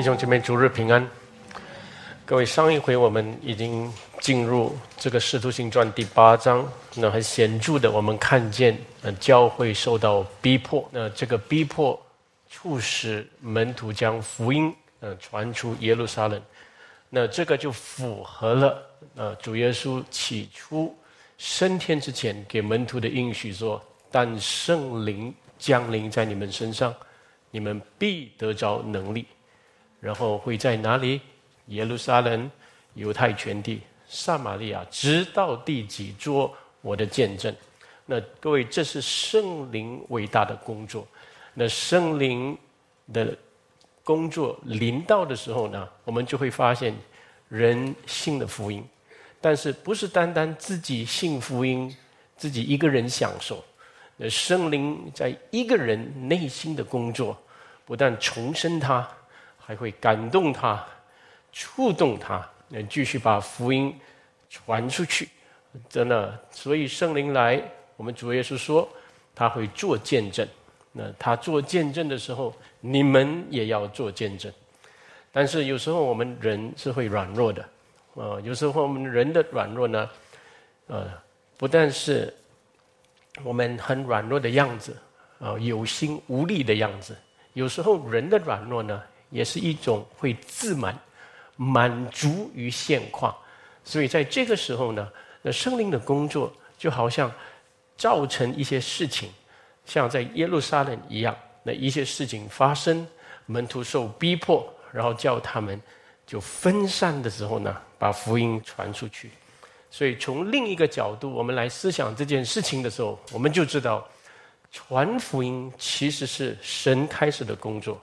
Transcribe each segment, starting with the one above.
弟兄姐妹，主日平安。各位，上一回我们已经进入这个《使徒行传》第八章，那很显著的，我们看见，呃，教会受到逼迫，那这个逼迫促使门徒将福音，呃，传出耶路撒冷。那这个就符合了，呃，主耶稣起初升天之前给门徒的应许说：“但圣灵降临在你们身上，你们必得着能力。”然后会在哪里？耶路撒冷、犹太全地、撒玛利亚，直到第几桌我的见证。那各位，这是圣灵伟大的工作。那圣灵的工作临到的时候呢，我们就会发现人性的福音，但是不是单单自己信福音，自己一个人享受？那圣灵在一个人内心的工作，不但重生他。还会感动他，触动他，那继续把福音传出去。真的，所以圣灵来，我们主耶稣说他会做见证。那他做见证的时候，你们也要做见证。但是有时候我们人是会软弱的，啊，有时候我们人的软弱呢，呃，不但是我们很软弱的样子，啊，有心无力的样子。有时候人的软弱呢。也是一种会自满、满足于现况，所以在这个时候呢，那圣灵的工作就好像造成一些事情，像在耶路撒冷一样，那一些事情发生，门徒受逼迫，然后叫他们就分散的时候呢，把福音传出去。所以从另一个角度，我们来思想这件事情的时候，我们就知道，传福音其实是神开始的工作。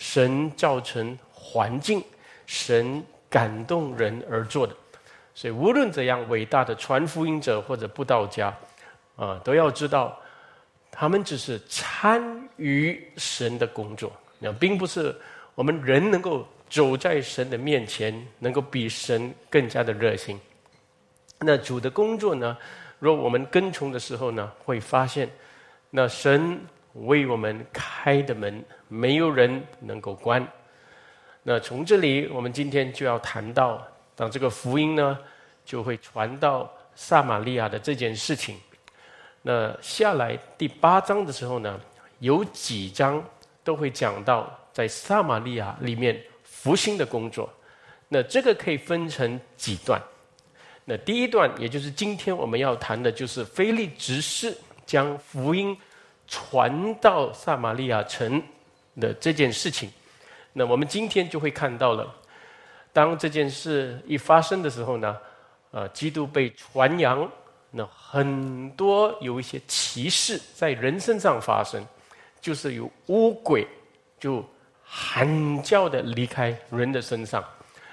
神造成环境，神感动人而做的，所以无论怎样伟大的传福音者或者布道家，啊，都要知道，他们只是参与神的工作，那并不是我们人能够走在神的面前，能够比神更加的热心。那主的工作呢？若我们跟从的时候呢，会发现，那神。为我们开的门，没有人能够关。那从这里，我们今天就要谈到，当这个福音呢，就会传到撒玛利亚的这件事情。那下来第八章的时候呢，有几章都会讲到在撒玛利亚里面复兴的工作。那这个可以分成几段。那第一段，也就是今天我们要谈的，就是菲利执事将福音。传到撒玛利亚城的这件事情，那我们今天就会看到了。当这件事一发生的时候呢，呃，基督被传扬，那很多有一些歧视在人身上发生，就是有乌鬼就喊叫的离开人的身上，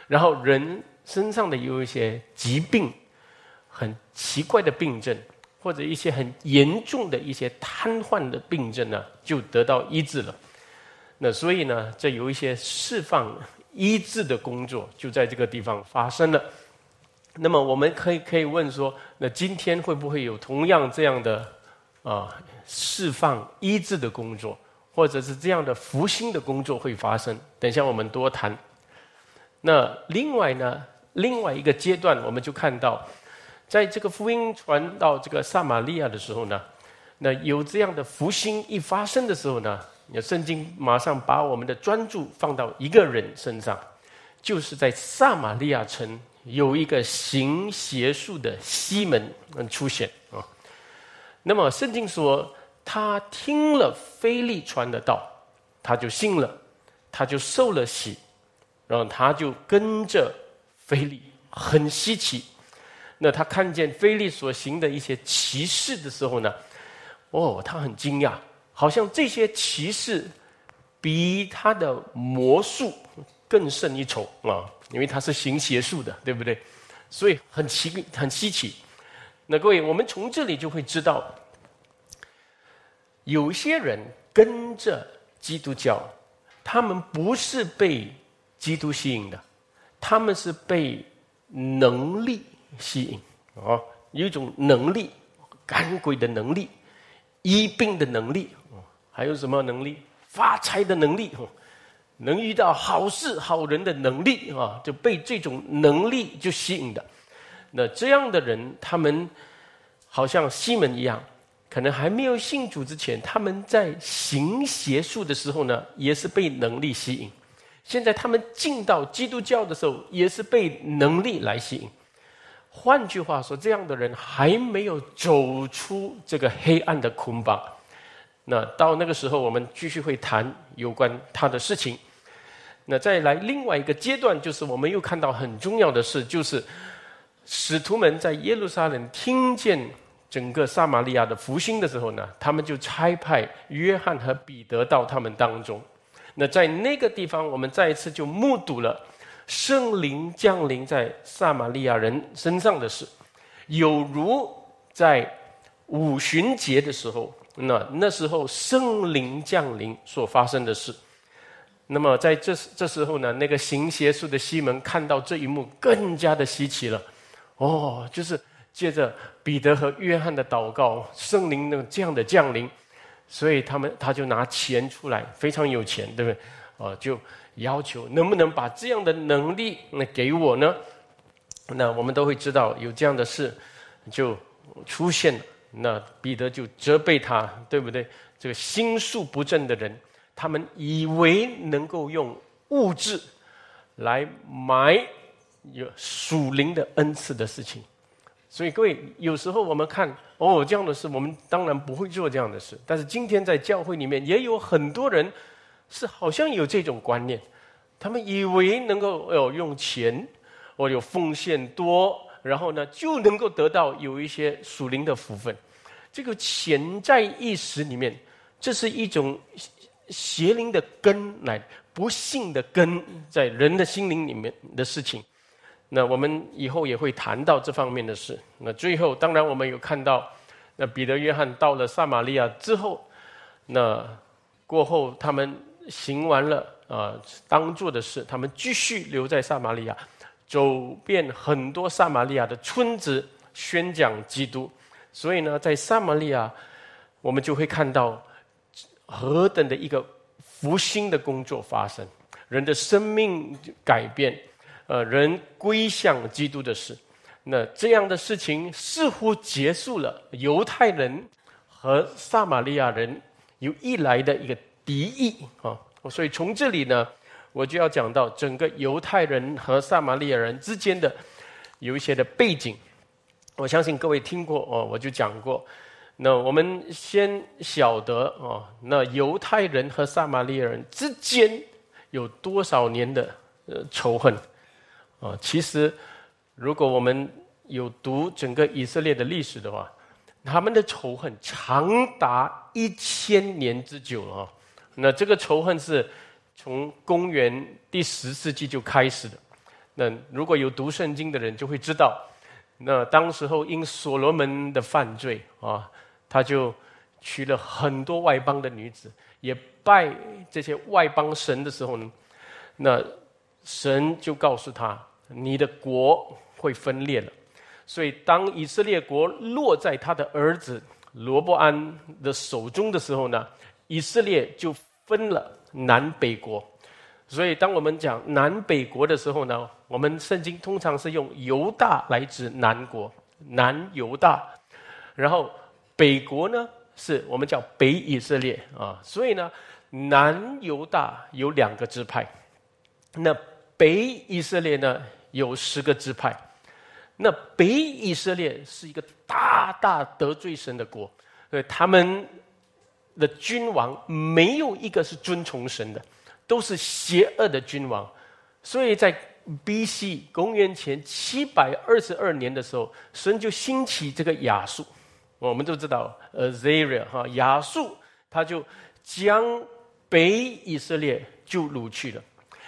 然后人身上的有一些疾病，很奇怪的病症。或者一些很严重的一些瘫痪的病症呢，就得到医治了。那所以呢，这有一些释放医治的工作就在这个地方发生了。那么我们可以可以问说，那今天会不会有同样这样的啊释放医治的工作，或者是这样的福星的工作会发生？等一下我们多谈。那另外呢，另外一个阶段，我们就看到。在这个福音传到这个撒玛利亚的时候呢，那有这样的福星一发生的时候呢，那圣经马上把我们的专注放到一个人身上，就是在撒玛利亚城有一个行邪术的西门出现啊。那么圣经说，他听了菲利传的道，他就信了，他就受了洗，然后他就跟着菲利，很稀奇。那他看见菲利所行的一些奇事的时候呢，哦，他很惊讶，好像这些骑士比他的魔术更胜一筹啊！因为他是行邪术的，对不对？所以很奇很稀奇。那各位，我们从这里就会知道，有些人跟着基督教，他们不是被基督吸引的，他们是被能力。吸引哦，有一种能力，赶鬼的能力，医病的能力，还有什么能力？发财的能力。能遇到好事好人的能力啊，就被这种能力就吸引的。那这样的人，他们好像西门一样，可能还没有信主之前，他们在行邪术的时候呢，也是被能力吸引。现在他们进到基督教的时候，也是被能力来吸引。换句话说，这样的人还没有走出这个黑暗的捆绑。那到那个时候，我们继续会谈有关他的事情。那再来另外一个阶段，就是我们又看到很重要的事，就是使徒们在耶路撒冷听见整个撒玛利亚的福星的时候呢，他们就差派约翰和彼得到他们当中。那在那个地方，我们再一次就目睹了圣灵降临在撒玛利亚人身上的事，有如在五旬节的时候。那那时候圣灵降临所发生的事，那么在这这时候呢，那个行邪术的西门看到这一幕，更加的稀奇了。哦，就是借着彼得和约翰的祷告，圣灵的这样的降临，所以他们他就拿钱出来，非常有钱，对不对？哦，就要求能不能把这样的能力那给我呢？那我们都会知道有这样的事就出现了。那彼得就责备他，对不对？这个心术不正的人，他们以为能够用物质来买有属灵的恩赐的事情。所以各位，有时候我们看哦这样的事，我们当然不会做这样的事。但是今天在教会里面也有很多人是好像有这种观念，他们以为能够哦用钱，或有奉献多。然后呢，就能够得到有一些属灵的福分。这个潜在意识里面，这是一种邪灵的根，来不幸的根，在人的心灵里面的事情。那我们以后也会谈到这方面的事。那最后，当然我们有看到，那彼得、约翰到了撒玛利亚之后，那过后他们行完了啊当做的事，他们继续留在撒玛利亚。走遍很多撒玛利亚的村子，宣讲基督。所以呢，在撒玛利亚，我们就会看到何等的一个复兴的工作发生，人的生命改变，呃，人归向基督的事。那这样的事情似乎结束了犹太人和撒玛利亚人有一来的一个敌意啊。所以从这里呢。我就要讲到整个犹太人和撒玛利亚人之间的有一些的背景，我相信各位听过哦，我就讲过。那我们先晓得哦，那犹太人和撒玛利亚人之间有多少年的仇恨啊？其实，如果我们有读整个以色列的历史的话，他们的仇恨长达一千年之久啊。那这个仇恨是。从公元第十世纪就开始的。那如果有读圣经的人就会知道，那当时候因所罗门的犯罪啊，他就娶了很多外邦的女子，也拜这些外邦神的时候呢，那神就告诉他，你的国会分裂了。所以当以色列国落在他的儿子罗伯安的手中的时候呢，以色列就分了。南北国，所以当我们讲南北国的时候呢，我们圣经通常是用犹大来指南国，南犹大，然后北国呢是我们叫北以色列啊，所以呢南犹大有两个支派，那北以色列呢有十个支派，那北以色列是一个大大得罪神的国，呃，他们。的君王没有一个是尊崇神的，都是邪恶的君王。所以在 B.C. 公元前七百二十二年的时候，神就兴起这个亚述。我们都知道，Azaria 哈亚述，他就将北以色列就掳去了。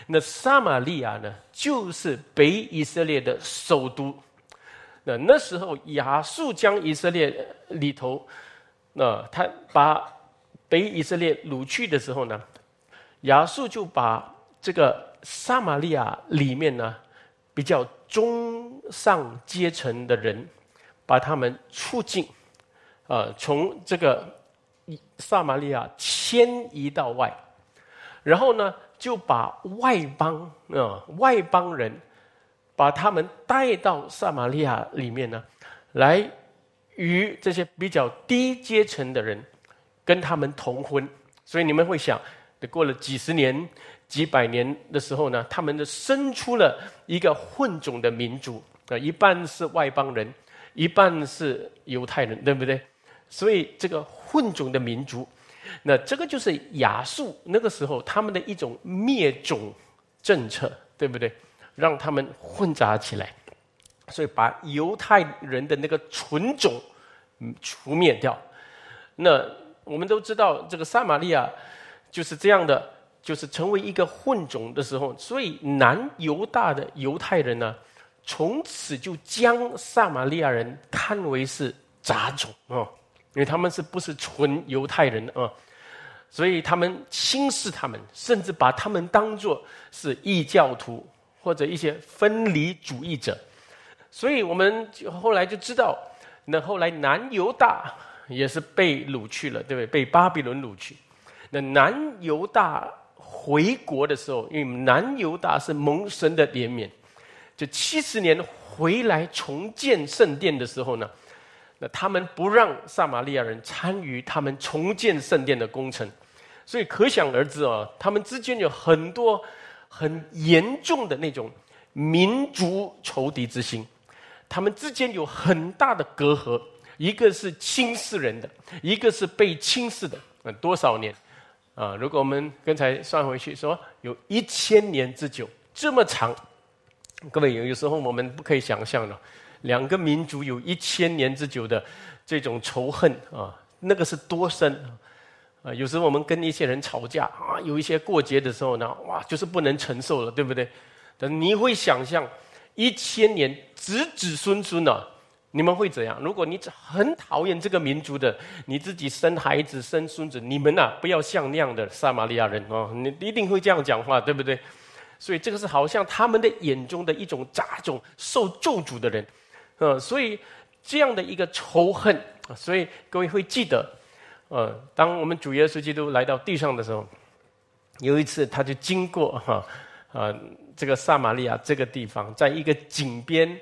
那撒玛利亚呢，就是北以色列的首都。那那时候亚述将以色列里头，那他把。北以色列掳去的时候呢，亚述就把这个撒玛利亚里面呢比较中上阶层的人，把他们促进，呃，从这个撒玛利亚迁移到外，然后呢，就把外邦啊外邦人，把他们带到撒玛利亚里面呢，来与这些比较低阶层的人跟他们同婚。所以你们会想，过了几十年、几百年的时候呢，他们就生出了一个混种的民族啊，一半是外邦人，一半是犹太人，对不对？所以这个混种的民族。那这个就是亚述那个时候他们的一种灭种政策，对不对？让他们混杂起来，所以把犹太人的那个纯种除灭掉。那我们都知道，这个撒玛利亚就是这样的，就是成为一个混种的时候，所以南犹大的犹太人呢，从此就将撒玛利亚人看为是杂种啊。因为他们是不是纯犹太人啊？所以他们轻视他们，甚至把他们当作是异教徒或者一些分离主义者。所以我们就后来就知道，那后来南犹大也是被掳去了，对不对？被巴比伦掳去。那南犹大回国的时候，因为南犹大是蒙神的怜悯，就七十年回来重建圣殿的时候呢。那他们不让撒玛利亚人参与他们重建圣殿的工程，所以可想而知啊，他们之间有很多很严重的那种民族仇敌之心，他们之间有很大的隔阂，一个是轻视人的，一个是被轻视的。嗯多少年啊？如果我们刚才算回去，说有一千年之久，这么长，各位有有时候我们不可以想象的。两个民族有一千年之久的这种仇恨啊，那个是多深啊！有时候我们跟一些人吵架啊，有一些过节的时候呢，哇，就是不能承受了，对不对？但你会想象一千年子子孙孙呢，你们会怎样？如果你很讨厌这个民族的，你自己生孩子生孙子，你们呐不要像那样的撒玛利亚人哦，你一定会这样讲话，对不对？所以这个是好像他们的眼中的一种杂种，受咒诅的人。嗯，所以这样的一个仇恨，所以各位会记得，呃，当我们主耶稣基督来到地上的时候，有一次他就经过哈啊这个撒玛利亚这个地方，在一个井边，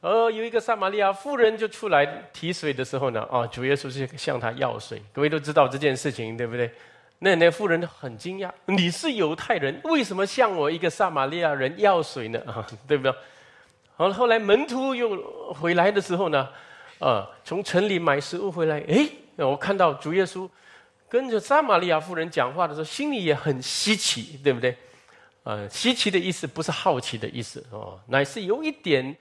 呃，有一个撒玛利亚妇人就出来提水的时候呢，啊，主耶稣是向他要水。各位都知道这件事情，对不对？那那妇人很惊讶，你是犹太人，为什么向我一个撒玛利亚人要水呢？啊，对不对？好了，后来门徒又回来的时候呢，啊，从城里买食物回来，哎，我看到主耶稣跟着撒玛利亚妇人讲话的时候，心里也很稀奇，对不对？呃，稀奇的意思不是好奇的意思哦，乃是有一点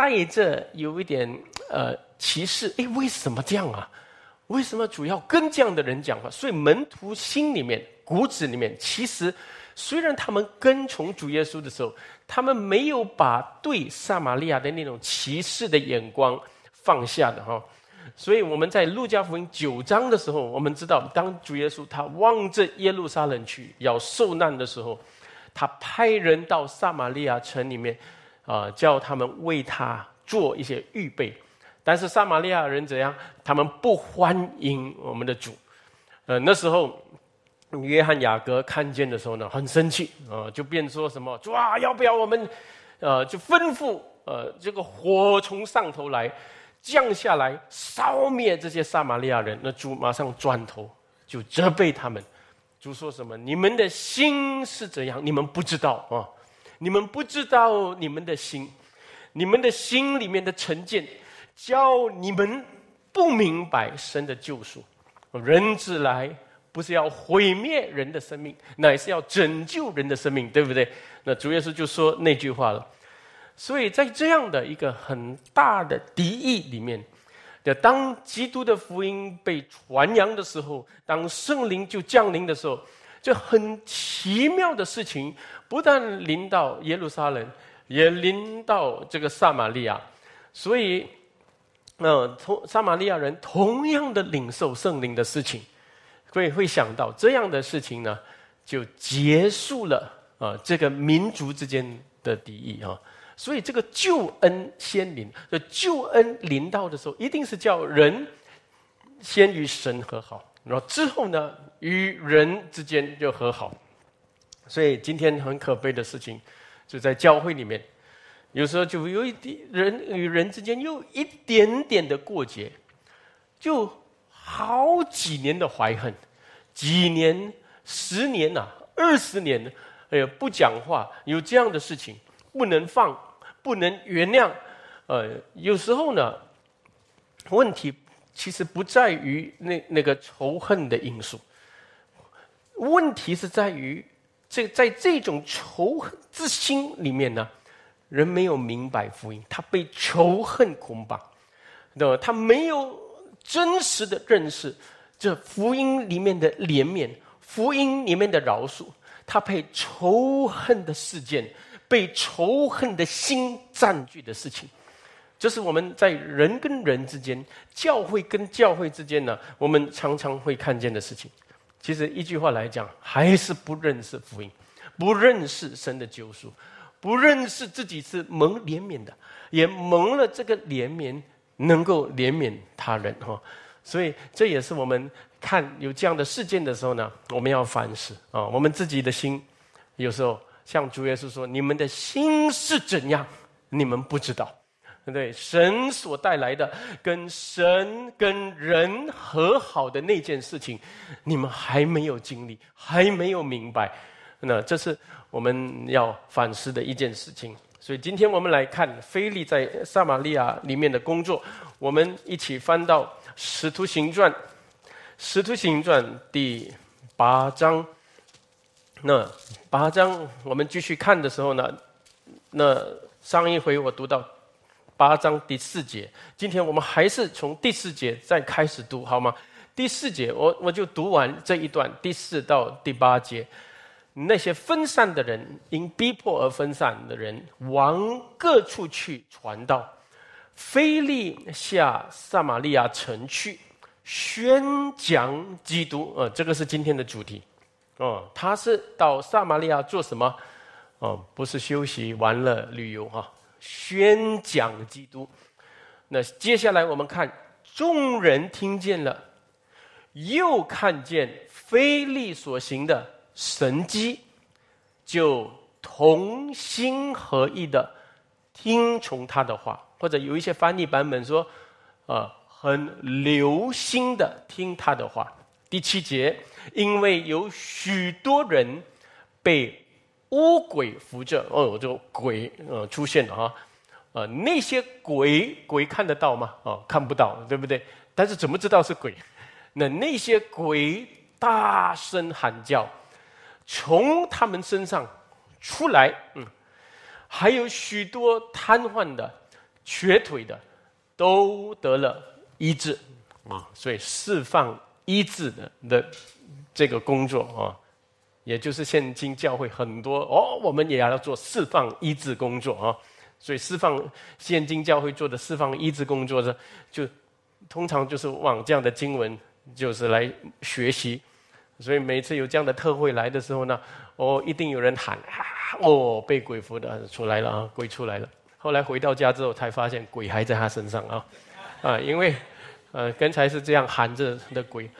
带着有一点呃歧视。哎，为什么这样啊？为什么主要跟这样的人讲话？所以门徒心里面骨子里面，其实虽然他们跟从主耶稣的时候。他们没有把对撒玛利亚的那种歧视的眼光放下的哈，所以我们在路加福音九章的时候，我们知道，当主耶稣他望着耶路撒冷去要受难的时候，他派人到撒玛利亚城里面啊，叫他们为他做一些预备。但是撒玛利亚人怎样？他们不欢迎我们的主。呃，那时候。约翰雅各看见的时候呢，很生气啊，就便说什么：“主啊，要不要我们，呃，就吩咐呃，这个火从上头来，降下来烧灭这些撒玛利亚人。”那主马上转头就责备他们。主说什么：“你们的心是怎样？你们不知道啊！你们不知道你们的心，你们的心里面的成见，叫你们不明白神的救赎。人子来。”不是要毁灭人的生命，乃是要拯救人的生命，对不对？那主耶稣就说那句话了。所以在这样的一个很大的敌意里面，的当基督的福音被传扬的时候，当圣灵就降临的时候，这很奇妙的事情不但临到耶路撒冷，也临到这个撒玛利亚。所以，那同撒玛利亚人同样的领受圣灵的事情。所以会想到这样的事情呢，就结束了啊，这个民族之间的敌意啊。所以这个救恩先临，这救恩临到的时候，一定是叫人先与神和好，然后之后呢，与人之间就和好。所以今天很可悲的事情，就在教会里面，有时候就有一点人与人之间有一点点的过节，就好几年的怀恨，几年、十年呐、二十年，哎呀，不讲话，有这样的事情，不能放，不能原谅。呃，有时候呢，问题其实不在于那那个仇恨的因素，问题是在于这在这种仇恨之心里面呢，人没有明白福音，他被仇恨捆绑，对吧？他没有真实的认识这福音里面的怜悯，福音里面的饶恕，他被仇恨的事件，被仇恨的心占据的事情。这是我们在人跟人之间、教会跟教会之间呢，我们常常会看见的事情。其实一句话来讲，还是不认识福音，不认识神的救赎，不认识自己是蒙怜悯的，也蒙了这个怜悯，能够怜悯他人哈。所以这也是我们看有这样的事件的时候呢，我们要反思啊，我们自己的心，有时候像主耶稣说：“你们的心是怎样，你们不知道。”对不对神所带来的跟神跟人和好的那件事情，你们还没有经历，还没有明白，那这是我们要反思的一件事情。所以今天我们来看菲利在撒玛利亚里面的工作，我们一起翻到《使徒行传》，《使徒行传》第八章。那八章我们继续看的时候呢，那上一回我读到。八章第四节，今天我们还是从第四节再开始读，好吗？第四节，我我就读完这一段，第四到第八节，那些分散的人，因逼迫而分散的人，往各处去传道。菲利下撒玛利亚城去，宣讲基督。呃，这个是今天的主题。哦，他是到撒玛利亚做什么？哦，不是休息、玩乐、旅游哈。宣讲基督，那接下来我们看众人听见了，又看见非利所行的神迹，就同心合意的听从他的话，或者有一些翻译版本说，呃，很留心的听他的话。第七节，因为有许多人被。乌鬼扶着哦，这个鬼呃出现了哈，呃那些鬼鬼看得到吗？哦看不到，对不对？但是怎么知道是鬼？那那些鬼大声喊叫，从他们身上出来，嗯，还有许多瘫痪的、瘸腿的，都得了医治啊，所以释放医治的的这个工作啊。也就是现今教会很多哦，我们也要做释放医治工作啊，所以释放现今教会做的释放医治工作呢，就通常就是往这样的经文就是来学习，所以每次有这样的特会来的时候呢，哦，一定有人喊啊，哦，被鬼附的出来了啊，鬼出来了。后来回到家之后才发现鬼还在他身上啊，啊，因为呃刚才是这样喊着的鬼。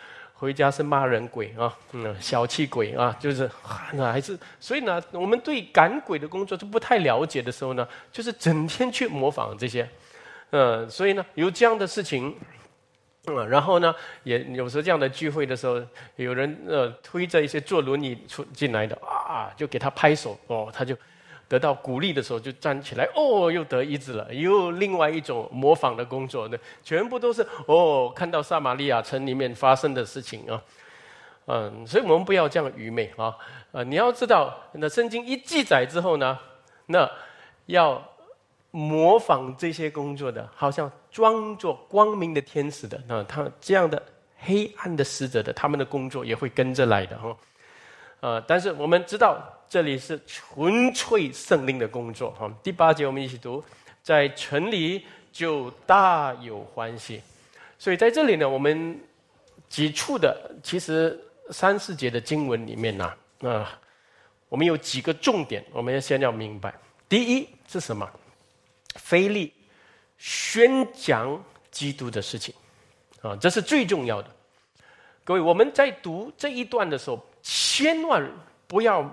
回家是骂人鬼啊，嗯，小气鬼啊，就是那还是所以呢，我们对赶鬼的工作就不太了解的时候呢，就是整天去模仿这些，嗯，所以呢，有这样的事情，嗯，然后呢，也有时候这样的聚会的时候，有人呃推着一些坐轮椅出进来的啊，就给他拍手哦，他就。得到鼓励的时候，就站起来，哦，又得医治了，又另外一种模仿的工作，呢，全部都是哦，看到撒玛利亚城里面发生的事情啊，嗯，所以我们不要这样愚昧啊，呃，你要知道，那圣经一记载之后呢，那要模仿这些工作的，好像装作光明的天使的，那他这样的黑暗的使者的，他们的工作也会跟着来的哈，呃，但是我们知道。这里是纯粹圣灵的工作哈。第八节我们一起读，在城里就大有欢喜。所以在这里呢，我们几处的其实三四节的经文里面呢，啊，我们有几个重点，我们要先要明白。第一是什么？非利宣讲基督的事情啊，这是最重要的。各位，我们在读这一段的时候，千万不要。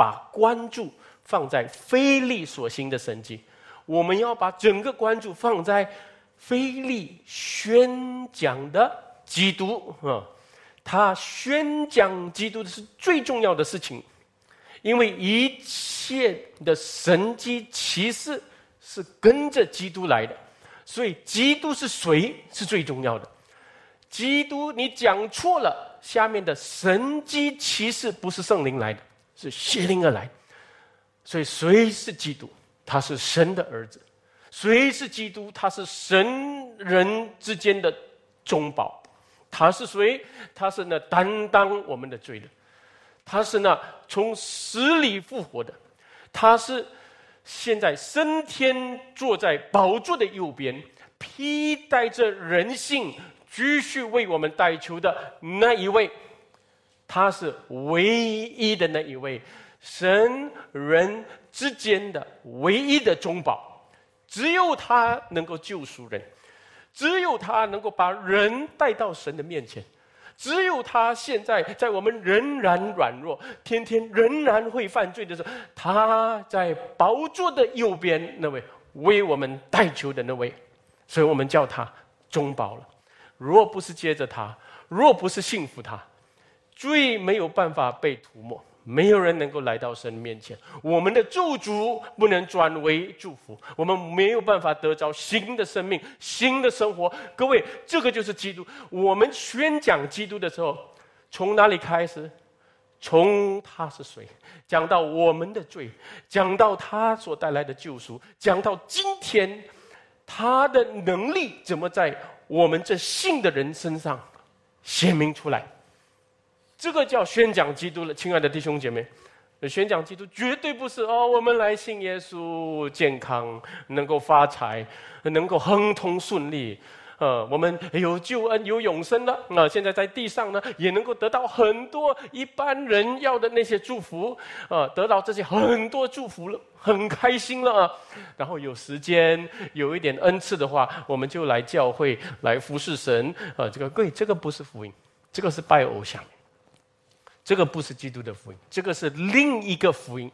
把关注放在非利所行的神迹，我们要把整个关注放在非利宣讲的基督啊，他宣讲基督的是最重要的事情，因为一切的神迹奇事是跟着基督来的，所以基督是谁是最重要的。基督，你讲错了。下面的神机骑士不是圣灵来的，是邪灵而来。所以谁是基督？他是神的儿子。谁是基督？他是神人之间的中保。他是谁？他是那担当我们的罪的。他是那从死里复活的。他是现在升天坐在宝座的右边，披戴着人性。继续为我们代求的那一位，他是唯一的那一位，神人之间的唯一的中保，只有他能够救赎人，只有他能够把人带到神的面前，只有他现在在我们仍然软弱、天天仍然会犯罪的时候，他在宝座的右边那位为我们代求的那位，所以我们叫他中保了。若不是接着他，若不是信服他，罪没有办法被涂抹，没有人能够来到神面前。我们的咒诅不能转为祝福，我们没有办法得着新的生命、新的生活。各位，这个就是基督。我们宣讲基督的时候，从哪里开始？从他是谁，讲到我们的罪，讲到他所带来的救赎，讲到今天他的能力怎么在。我们这信的人身上显明出来，这个叫宣讲基督了，亲爱的弟兄姐妹，宣讲基督绝对不是哦，我们来信耶稣，健康能够发财，能够亨通顺利。呃，我们有救恩，有永生了。那现在在地上呢，也能够得到很多一般人要的那些祝福，呃，得到这些很多祝福了，很开心了啊。然后有时间，有一点恩赐的话，我们就来教会来服侍神。呃，这个贵，这个不是福音，这个是拜偶像，这个不是基督的福音，这个是另一个福音。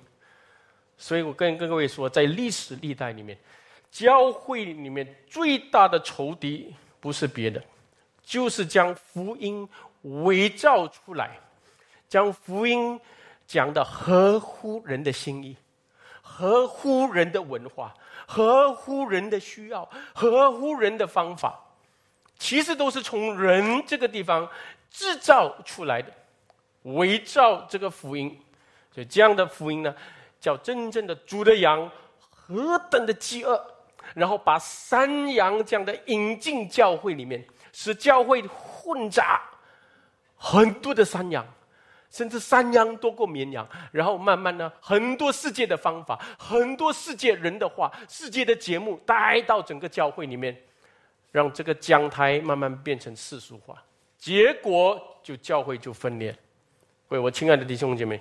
所以我跟各位说，在历史历代里面。教会里面最大的仇敌不是别的，就是将福音伪造出来，将福音讲的合乎人的心意，合乎人的文化，合乎人的需要，合乎人的方法，其实都是从人这个地方制造出来的，伪造这个福音。所以这样的福音呢，叫真正的主的羊何等的饥饿。然后把山羊这样的引进教会里面，使教会混杂很多的山羊，甚至山羊多过绵羊。然后慢慢呢，很多世界的方法，很多世界人的话，世界的节目带到整个教会里面，让这个讲台慢慢变成世俗化，结果就教会就分裂。各位，我亲爱的弟兄姐妹，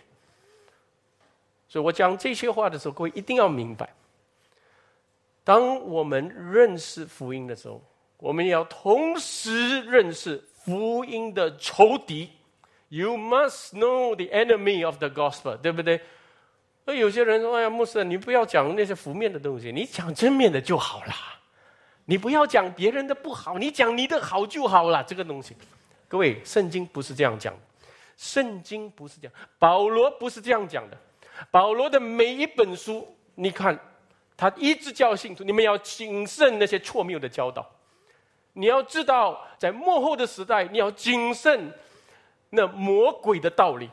所以我讲这些话的时候，各位一定要明白。当我们认识福音的时候，我们要同时认识福音的仇敌。You must know the enemy of the gospel，对不对？那有些人说：“哎呀，牧师，你不要讲那些负面的东西，你讲正面的就好了。你不要讲别人的不好，你讲你的好就好了。”这个东西，各位，圣经不是这样讲，圣经不是这样，保罗不是这样讲的。保罗的每一本书，你看。他一直教信徒，你们要谨慎那些错谬的教导。你要知道，在幕后的时代，你要谨慎那魔鬼的道理。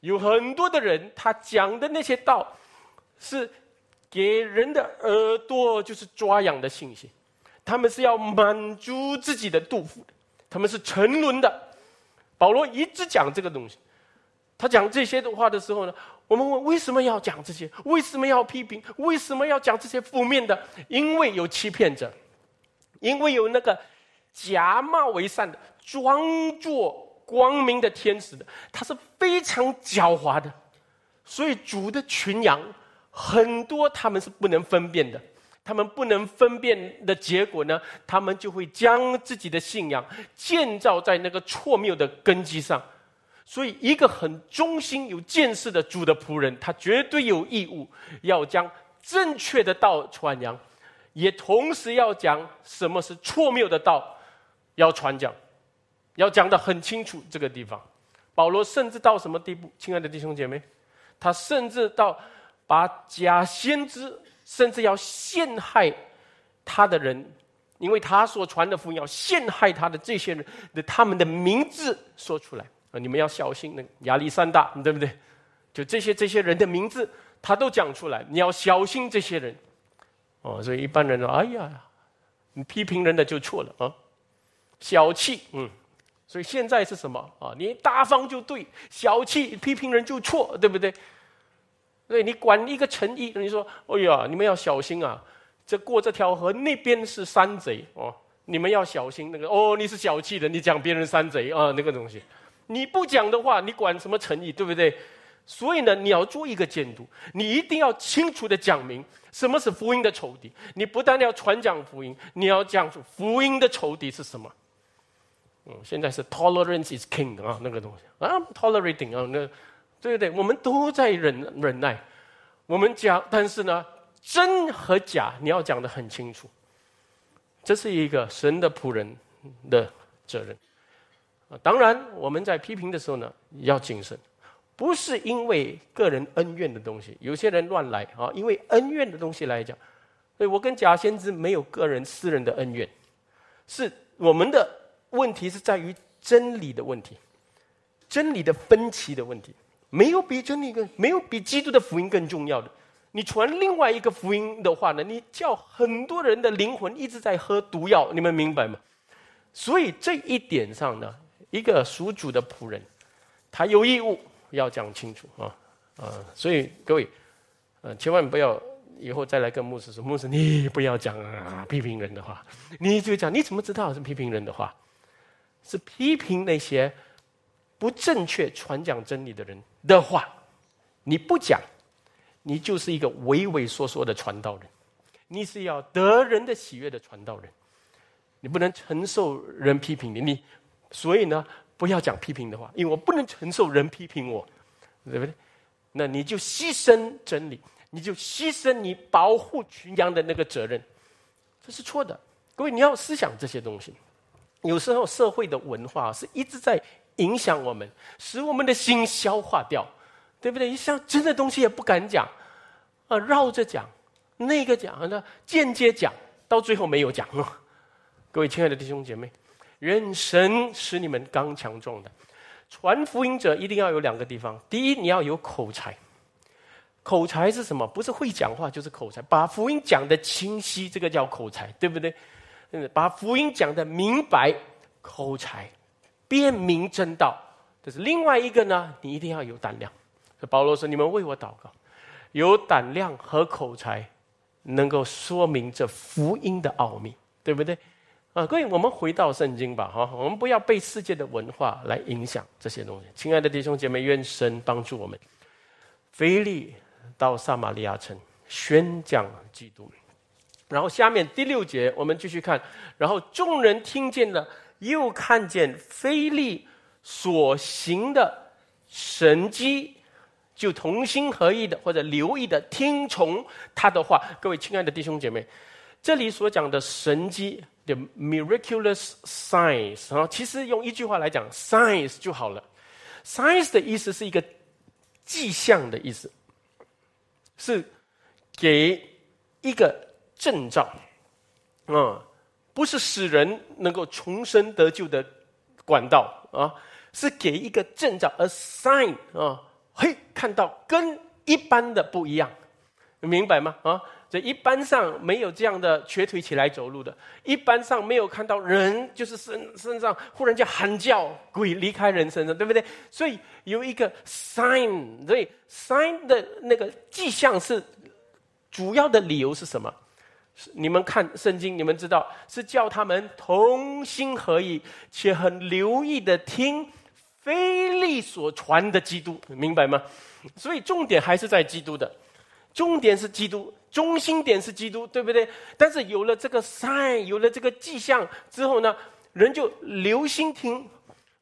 有很多的人，他讲的那些道，是给人的耳朵就是抓痒的信息。他们是要满足自己的肚腹的，他们是沉沦的。保罗一直讲这个东西。他讲这些的话的时候呢？我们问为什么要讲这些？为什么要批评？为什么要讲这些负面的？因为有欺骗者，因为有那个假冒为善的、装作光明的天使的，他是非常狡猾的。所以主的群羊很多，他们是不能分辨的。他们不能分辨的结果呢？他们就会将自己的信仰建造在那个错谬的根基上。所以，一个很忠心、有见识的主的仆人，他绝对有义务要将正确的道传扬，也同时要讲什么是错谬的道，要传讲，要讲的很清楚。这个地方，保罗甚至到什么地步？亲爱的弟兄姐妹，他甚至到把假先知，甚至要陷害他的人，因为他所传的福音要陷害他的这些人的他们的名字说出来啊。你们要小心，那亚历山大，对不对？就这些这些人的名字，他都讲出来。你要小心这些人，哦，所以一般人说：“哎呀，你批评人的就错了啊，小气。”嗯，所以现在是什么啊？你大方就对，小气批评人就错，对不对？对，你管一个诚意，你说：“哎呀，你们要小心啊！这过这条河那边是山贼哦，你们要小心那个哦，你是小气的，你讲别人山贼啊，那个东西。”你不讲的话，你管什么诚意，对不对？所以呢，你要做一个监督，你一定要清楚的讲明什么是福音的仇敌。你不但要传讲福音，你要讲出福音的仇敌是什么。嗯，现在是 tolerance is king 啊，那个东西啊，tolerating 啊，那对不对？我们都在忍忍耐，我们讲，但是呢，真和假你要讲的很清楚，这是一个神的仆人的责任。啊，当然，我们在批评的时候呢，要谨慎，不是因为个人恩怨的东西，有些人乱来啊，因为恩怨的东西来讲，所以我跟假先知没有个人私人的恩怨，是我们的问题是在于真理的问题，真理的分歧的问题，没有比真理更，没有比基督的福音更重要的。你传另外一个福音的话呢，你叫很多人的灵魂一直在喝毒药，你们明白吗？所以这一点上呢。一个属主的仆人，他有义务要讲清楚啊啊！所以各位，呃，千万不要以后再来跟牧师说，牧师你不要讲啊批评人的话，你就讲你怎么知道是批评人的话？是批评那些不正确传讲真理的人的话，你不讲，你就是一个畏畏缩缩的传道人，你是要得人的喜悦的传道人，你不能承受人批评你，你。所以呢，不要讲批评的话，因为我不能承受人批评我，对不对？那你就牺牲真理，你就牺牲你保护群羊的那个责任，这是错的。各位，你要思想这些东西。有时候社会的文化是一直在影响我们，使我们的心消化掉，对不对？像真的东西也不敢讲，啊，绕着讲，那个讲，那间接讲，到最后没有讲。各位亲爱的弟兄姐妹。愿神使你们刚强壮的，传福音者一定要有两个地方。第一，你要有口才。口才是什么？不是会讲话，就是口才。把福音讲的清晰，这个叫口才，对不对？嗯，把福音讲的明白，口才，辨明真道，这是另外一个呢。你一定要有胆量。保罗说：“你们为我祷告，有胆量和口才，能够说明这福音的奥秘，对不对？”啊，各位，我们回到圣经吧，哈，我们不要被世界的文化来影响这些东西。亲爱的弟兄姐妹，愿神帮助我们。腓力到撒玛利亚城宣讲基督，然后下面第六节我们继续看，然后众人听见了，又看见腓力所行的神迹，就同心合意的或者留意的听从他的话。各位亲爱的弟兄姐妹，这里所讲的神迹。的 miraculous signs 啊，其实用一句话来讲，signs 就好了。signs 的意思是一个迹象的意思，是给一个证照，啊，不是使人能够重生得救的管道啊，是给一个证照，a sign 啊，嘿，看到跟一般的不一样，明白吗？啊？这一般上没有这样的瘸腿起来走路的，一般上没有看到人就是身身上忽然间喊叫，鬼离开人身上，对不对？所以有一个 sign，所以 sign 的那个迹象是主要的理由是什么？你们看圣经，你们知道是叫他们同心合意，且很留意的听非利所传的基督，明白吗？所以重点还是在基督的，重点是基督。中心点是基督，对不对？但是有了这个 sign，有了这个迹象之后呢，人就留心听，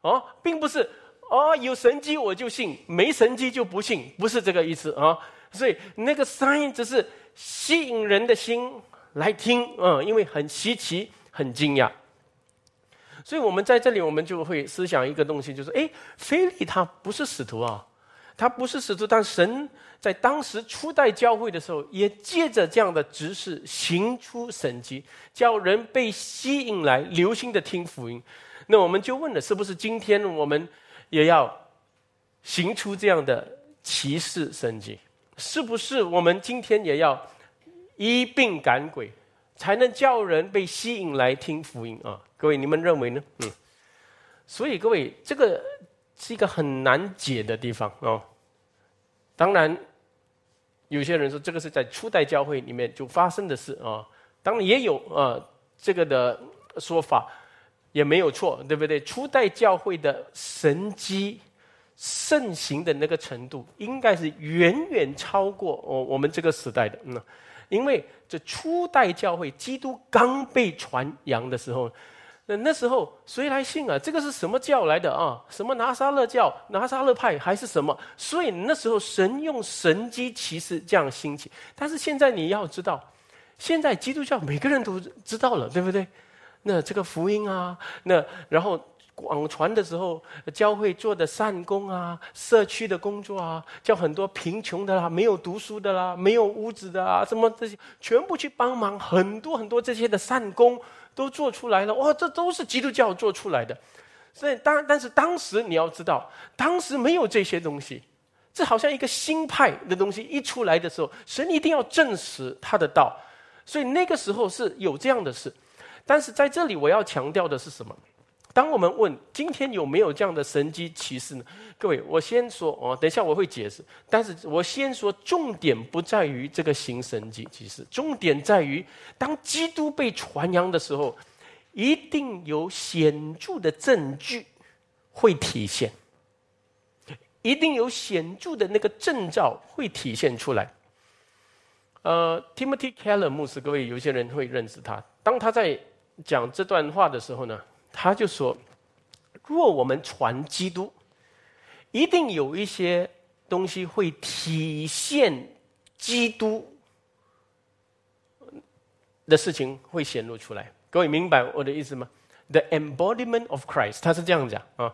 哦，并不是哦，有神迹我就信，没神迹就不信，不是这个意思啊。所以那个 sign 只是吸引人的心来听，嗯，因为很稀奇，很惊讶。所以我们在这里，我们就会思想一个东西，就是哎，菲利他不是使徒啊，他不是使徒，但神在当时初代教会的时候，也借着这样的指示行出神迹，叫人被吸引来留心的听福音。那我们就问了，是不是今天我们也要行出这样的奇事神迹？是不是我们今天也要一并赶鬼？才能叫人被吸引来听福音啊！各位，你们认为呢？嗯，所以各位，这个是一个很难解的地方哦。当然，有些人说这个是在初代教会里面就发生的事啊。当然也有啊，这个的说法也没有错，对不对？初代教会的神机盛行的那个程度，应该是远远超过我我们这个时代的嗯。因为这初代教会基督刚被传扬的时候，那那时候谁来信啊？这个是什么教来的啊？什么拿撒勒教、拿撒勒派还是什么？所以那时候神用神机骑士这样兴起。但是现在你要知道，现在基督教每个人都知道了，对不对？那这个福音啊，那然后。广传的时候，教会做的善功啊，社区的工作啊，叫很多贫穷的啦、没有读书的啦、没有屋子的啊，什么这些全部去帮忙，很多很多这些的善功都做出来了。哇，这都是基督教做出来的。所以当但是当时你要知道，当时没有这些东西，这好像一个新派的东西一出来的时候，神一定要证实他的道。所以那个时候是有这样的事，但是在这里我要强调的是什么？当我们问今天有没有这样的神机骑士呢？各位，我先说哦，等一下我会解释。但是我先说，重点不在于这个行神机骑士，重点在于当基督被传扬的时候，一定有显著的证据会体现，一定有显著的那个征兆会体现出来。呃，Timothy Keller 牧师，各位有些人会认识他。当他在讲这段话的时候呢？他就说：“若我们传基督，一定有一些东西会体现基督的事情会显露出来。各位明白我的意思吗？The embodiment of Christ，他是这样讲啊。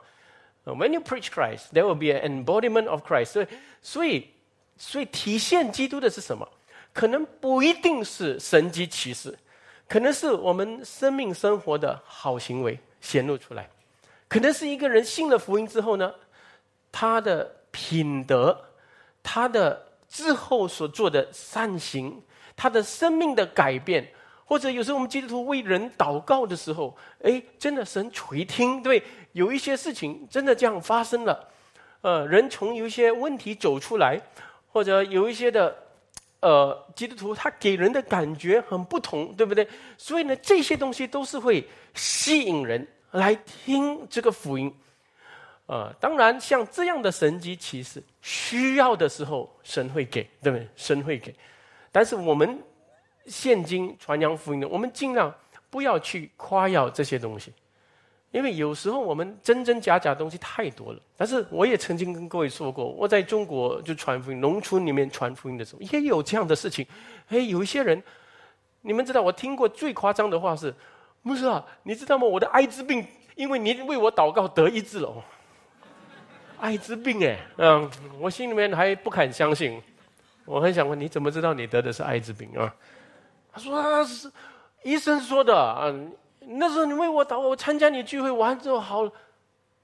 When you preach Christ, there will be an embodiment of Christ。所以，所以，所以体现基督的是什么？可能不一定是神迹奇事，可能是我们生命生活的好行为。”显露出来，可能是一个人信了福音之后呢，他的品德，他的之后所做的善行，他的生命的改变，或者有时候我们基督徒为人祷告的时候，哎，真的神垂听，对，有一些事情真的这样发生了，呃，人从有一些问题走出来，或者有一些的。呃，基督徒他给人的感觉很不同，对不对？所以呢，这些东西都是会吸引人来听这个福音。呃，当然，像这样的神迹奇事，需要的时候神会给，对不对？神会给。但是我们现今传扬福音的，我们尽量不要去夸耀这些东西。因为有时候我们真真假假东西太多了，但是我也曾经跟各位说过，我在中国就传福音，农村里面传福音的时候也有这样的事情。哎，有一些人，你们知道，我听过最夸张的话是：牧师啊，你知道吗？我的艾滋病，因为你为我祷告得医治了。艾滋病哎，嗯，我心里面还不敢相信。我很想问，你怎么知道你得的是艾滋病啊？他说啊，是医生说的啊。那时候你为我祷，我参加你聚会完之后好，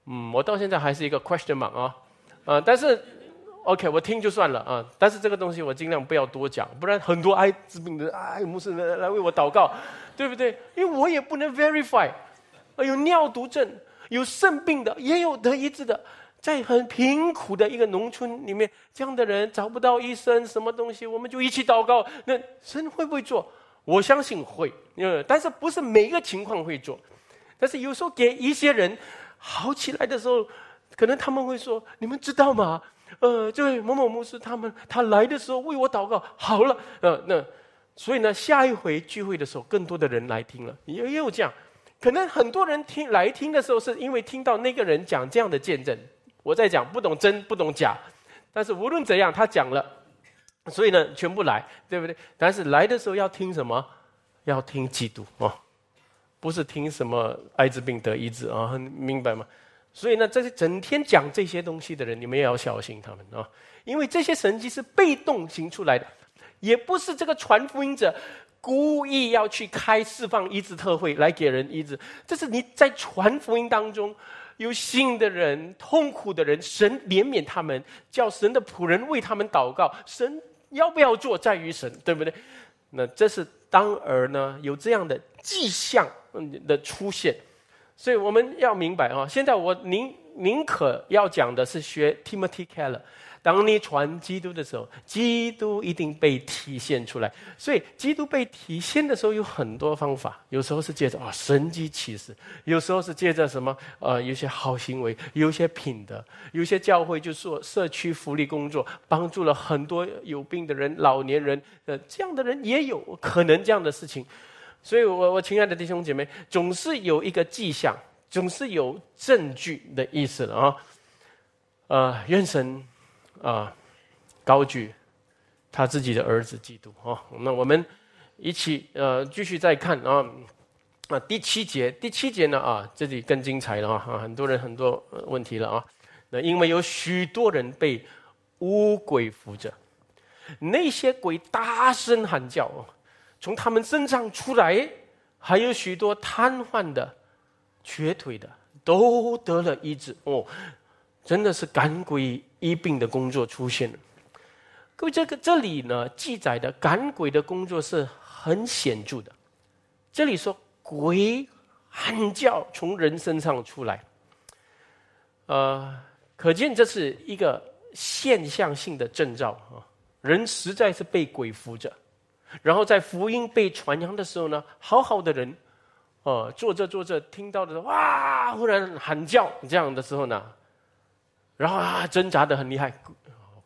嗯，我到现在还是一个 question mark 啊，啊，但是 OK，我听就算了啊，但是这个东西我尽量不要多讲，不然很多艾滋病的哎牧师来来为我祷告，对不对？因为我也不能 verify，有尿毒症、有肾病的，也有得医治的，在很贫苦的一个农村里面，这样的人找不到医生，什么东西，我们就一起祷告，那神会不会做？我相信会，呃，但是不是每一个情况会做，但是有时候给一些人好起来的时候，可能他们会说：“你们知道吗？呃，这位某某牧师他们他来的时候为我祷告好了，呃，那所以呢，下一回聚会的时候，更多的人来听了，也又这样，可能很多人听来听的时候，是因为听到那个人讲这样的见证，我在讲不懂真不懂假，但是无论怎样，他讲了，所以呢，全部来，对不对？但是来的时候要听什么？要听基督哦，不是听什么艾滋病得医治啊，明白吗？所以呢，这些整天讲这些东西的人，你们也要小心他们啊，因为这些神迹是被动行出来的，也不是这个传福音者。故意要去开释放医治特会来给人医治，这是你在传福音当中有信的人、痛苦的人，神怜悯他们，叫神的仆人为他们祷告。神要不要做，在于神，对不对？那这是当儿呢，有这样的迹象的出现，所以我们要明白啊。现在我宁宁可要讲的是学 Timothy Keller。当你传基督的时候，基督一定被体现出来。所以，基督被体现的时候有很多方法。有时候是借着啊神迹启示，有时候是借着什么呃有些好行为，有些品德，有些教会就做社区福利工作，帮助了很多有病的人、老年人。呃，这样的人也有可能这样的事情。所以我我亲爱的弟兄姐妹，总是有一个迹象，总是有证据的意思了啊。呃，愿神。啊，高举他自己的儿子基督哦。那我们一起呃继续再看啊啊第七节第七节呢啊这里更精彩了啊很多人很多问题了啊那因为有许多人被乌鬼扶着，那些鬼大声喊叫，从他们身上出来，还有许多瘫痪的、瘸腿的都得了医治哦。真的是赶鬼医病的工作出现了。各位，这个这里呢记载的赶鬼的工作是很显著的。这里说鬼喊叫从人身上出来，呃，可见这是一个现象性的征兆啊。人实在是被鬼扶着，然后在福音被传扬的时候呢，好好的人，哦，坐着坐着听到的哇，忽然喊叫这样的时候呢。然后啊，挣扎的很厉害，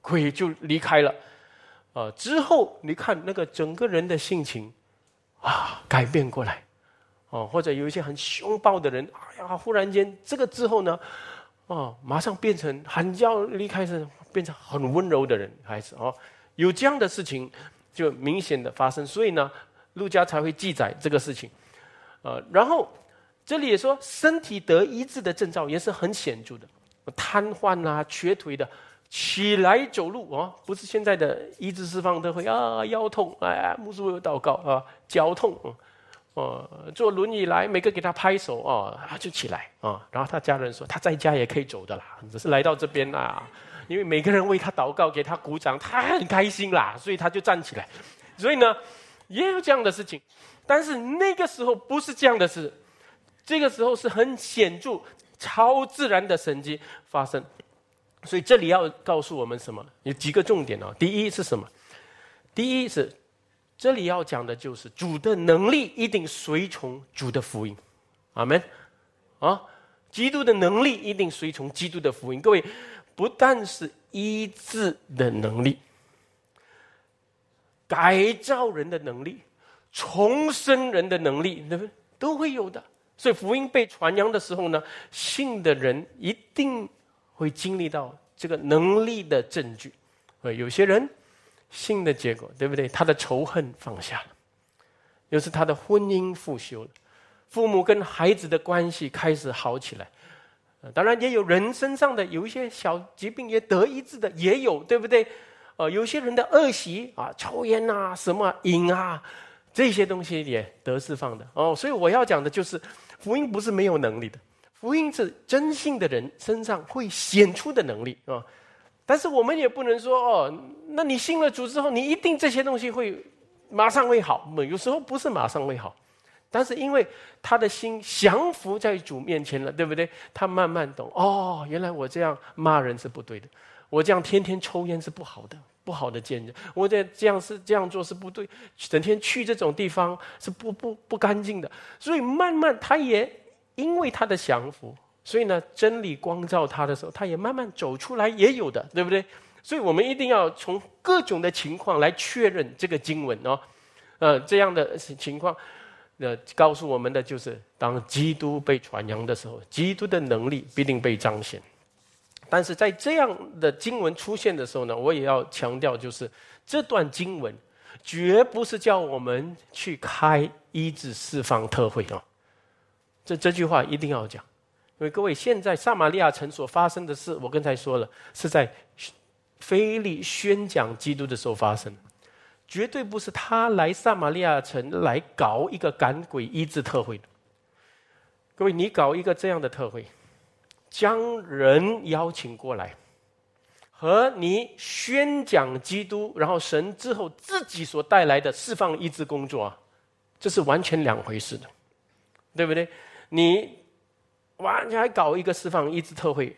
鬼就离开了。啊，之后你看那个整个人的性情啊，改变过来。哦，或者有一些很凶暴的人，哎呀，忽然间这个之后呢，哦，马上变成喊叫离开是变成很温柔的人孩子哦，有这样的事情就明显的发生，所以呢，陆家才会记载这个事情。呃，然后这里也说身体得医治的征兆也是很显著的。瘫痪啊，瘸腿的起来走路啊，不是现在的医治释放都会啊，腰痛哎，牧师有祷告啊，脚痛哦，坐轮椅来，每个给他拍手啊，他就起来啊。然后他家人说，他在家也可以走的啦，只是来到这边啊，因为每个人为他祷告，给他鼓掌，他很开心啦，所以他就站起来。所以呢，也有这样的事情，但是那个时候不是这样的事，这个时候是很显著。超自然的神迹发生，所以这里要告诉我们什么？有几个重点哦。第一是什么？第一是这里要讲的就是主的能力一定随从主的福音，阿门。啊，基督的能力一定随从基督的福音。各位，不但是医治的能力，改造人的能力，重生人的能力，对不对？都会有的。所以福音被传扬的时候呢，信的人一定会经历到这个能力的证据。呃，有些人信的结果，对不对？他的仇恨放下了，又是他的婚姻复修了，父母跟孩子的关系开始好起来。当然，也有人身上的有一些小疾病也得医治的，也有，对不对？呃，有些人的恶习啊，抽烟啊，什么瘾啊，这些东西也得释放的。哦，所以我要讲的就是。福音不是没有能力的，福音是真信的人身上会显出的能力啊。但是我们也不能说哦，那你信了主之后，你一定这些东西会马上会好。有时候不是马上会好，但是因为他的心降服在主面前了，对不对？他慢慢懂哦，原来我这样骂人是不对的，我这样天天抽烟是不好的。不好的见证，我在这样是这样做是不对，整天去这种地方是不不不干净的，所以慢慢他也因为他的降服，所以呢真理光照他的时候，他也慢慢走出来，也有的，对不对？所以我们一定要从各种的情况来确认这个经文哦，呃，这样的情况，呃，告诉我们的就是，当基督被传扬的时候，基督的能力必定被彰显。但是在这样的经文出现的时候呢，我也要强调，就是这段经文绝不是叫我们去开医治释放特会啊。这这句话一定要讲，因为各位现在撒玛利亚城所发生的事，我刚才说了，是在菲利宣讲基督的时候发生，绝对不是他来撒玛利亚城来搞一个赶鬼医治特会的。各位，你搞一个这样的特会。将人邀请过来，和你宣讲基督，然后神之后自己所带来的释放医治工作啊，这是完全两回事的，对不对？你完全还搞一个释放医治特会，